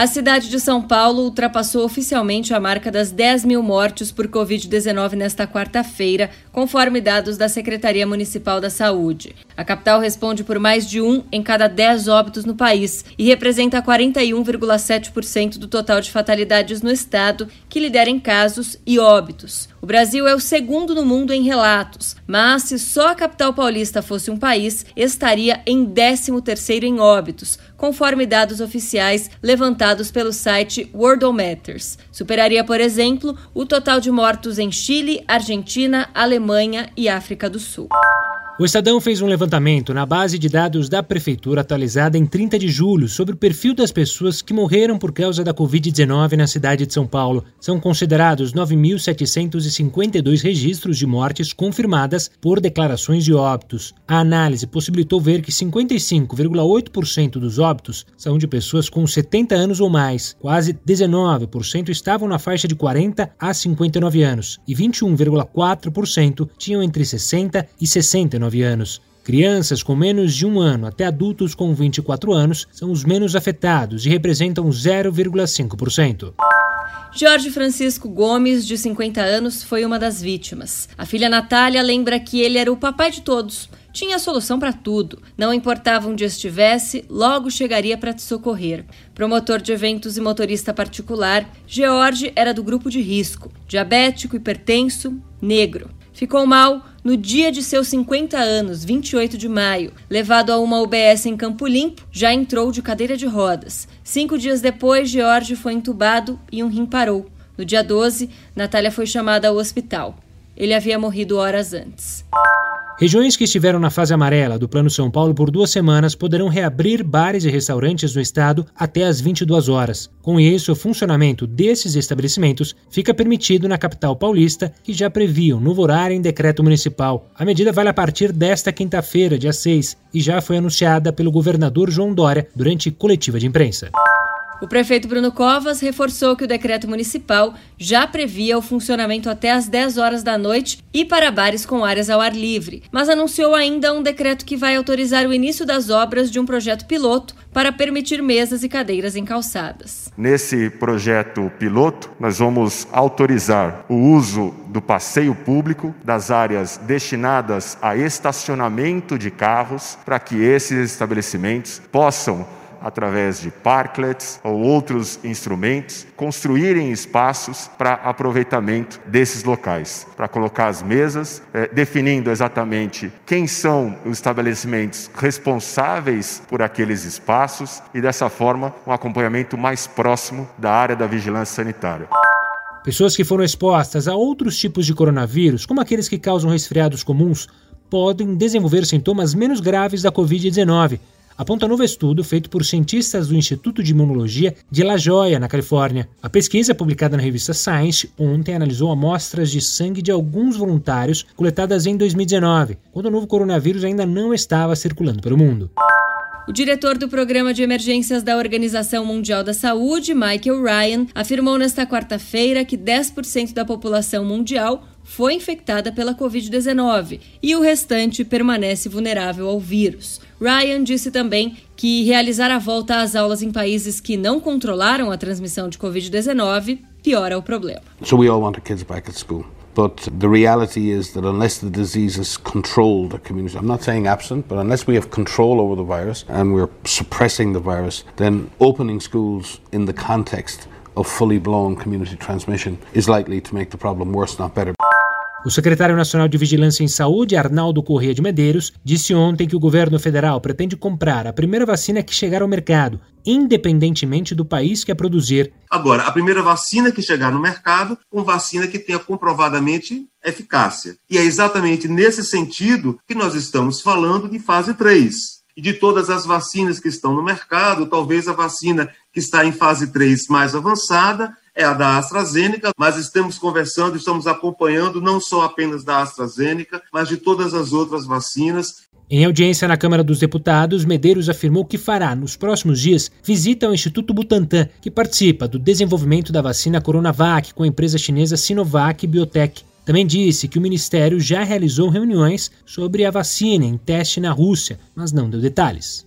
A cidade de São Paulo ultrapassou oficialmente a marca das 10 mil mortes por Covid-19 nesta quarta-feira, conforme dados da Secretaria Municipal da Saúde. A capital responde por mais de um em cada 10 óbitos no país e representa 41,7% do total de fatalidades no estado, que lidera em casos e óbitos. O Brasil é o segundo no mundo em relatos, mas se só a capital paulista fosse um país, estaria em 13º em óbitos, conforme dados oficiais levantados pelo site Worldometers. Superaria, por exemplo, o total de mortos em Chile, Argentina, Alemanha e África do Sul. O Estadão fez um levantamento na base de dados da Prefeitura atualizada em 30 de julho sobre o perfil das pessoas que morreram por causa da Covid-19 na cidade de São Paulo. São considerados 9.752 registros de mortes confirmadas por declarações de óbitos. A análise possibilitou ver que 55,8% dos óbitos são de pessoas com 70 anos ou mais. Quase 19% estavam na faixa de 40 a 59 anos e 21,4% tinham entre 60 e 69 anos. Crianças com menos de um ano até adultos com 24 anos são os menos afetados e representam 0,5%. Jorge Francisco Gomes, de 50 anos, foi uma das vítimas. A filha Natália lembra que ele era o papai de todos. Tinha solução para tudo. Não importava onde estivesse, logo chegaria para te socorrer. Promotor de eventos e motorista particular, George era do grupo de risco. Diabético, hipertenso, negro. Ficou mal no dia de seus 50 anos, 28 de maio. Levado a uma UBS em Campo Limpo, já entrou de cadeira de rodas. Cinco dias depois, George foi entubado e um rim parou. No dia 12, Natália foi chamada ao hospital. Ele havia morrido horas antes. Regiões que estiveram na fase amarela do Plano São Paulo por duas semanas poderão reabrir bares e restaurantes no estado até às 22 horas. Com isso, o funcionamento desses estabelecimentos fica permitido na capital paulista, que já previa um novo horário em decreto municipal. A medida vale a partir desta quinta-feira, dia 6, e já foi anunciada pelo governador João Dória durante coletiva de imprensa. O prefeito Bruno Covas reforçou que o decreto municipal já previa o funcionamento até às 10 horas da noite e para bares com áreas ao ar livre, mas anunciou ainda um decreto que vai autorizar o início das obras de um projeto piloto para permitir mesas e cadeiras em calçadas. Nesse projeto piloto, nós vamos autorizar o uso do passeio público das áreas destinadas a estacionamento de carros para que esses estabelecimentos possam através de parklets ou outros instrumentos, construírem espaços para aproveitamento desses locais, para colocar as mesas, eh, definindo exatamente quem são os estabelecimentos responsáveis por aqueles espaços e dessa forma um acompanhamento mais próximo da área da vigilância sanitária. Pessoas que foram expostas a outros tipos de coronavírus, como aqueles que causam resfriados comuns, podem desenvolver sintomas menos graves da Covid-19, aponta novo estudo feito por cientistas do Instituto de Imunologia de La Jolla, na Califórnia. A pesquisa, publicada na revista Science, ontem analisou amostras de sangue de alguns voluntários coletadas em 2019, quando o novo coronavírus ainda não estava circulando pelo mundo. O diretor do Programa de Emergências da Organização Mundial da Saúde, Michael Ryan, afirmou nesta quarta-feira que 10% da população mundial foi infectada pela Covid-19 e o restante permanece vulnerável ao vírus. Ryan disse também que realizar a volta às aulas em países que não controlaram a transmissão de Covid-19 piora o problema. So we all want school. But the reality is that unless the disease is controlled, the community, I'm not saying absent, but unless we have control over the virus and we're suppressing the virus, then opening schools in the context of fully blown community transmission is likely to make the problem worse, not better. O secretário nacional de Vigilância em Saúde, Arnaldo Corrêa de Medeiros, disse ontem que o governo federal pretende comprar a primeira vacina que chegar ao mercado, independentemente do país que a produzir. Agora, a primeira vacina que chegar no mercado, uma vacina que tenha comprovadamente eficácia. E é exatamente nesse sentido que nós estamos falando de fase 3 e de todas as vacinas que estão no mercado, talvez a vacina que está em fase 3 mais avançada é a da AstraZeneca, mas estamos conversando, estamos acompanhando não só apenas da AstraZeneca, mas de todas as outras vacinas Em audiência na Câmara dos Deputados, Medeiros afirmou que fará, nos próximos dias, visita ao Instituto Butantan, que participa do desenvolvimento da vacina Coronavac com a empresa chinesa Sinovac Biotech. Também disse que o ministério já realizou reuniões sobre a vacina em teste na Rússia, mas não deu detalhes.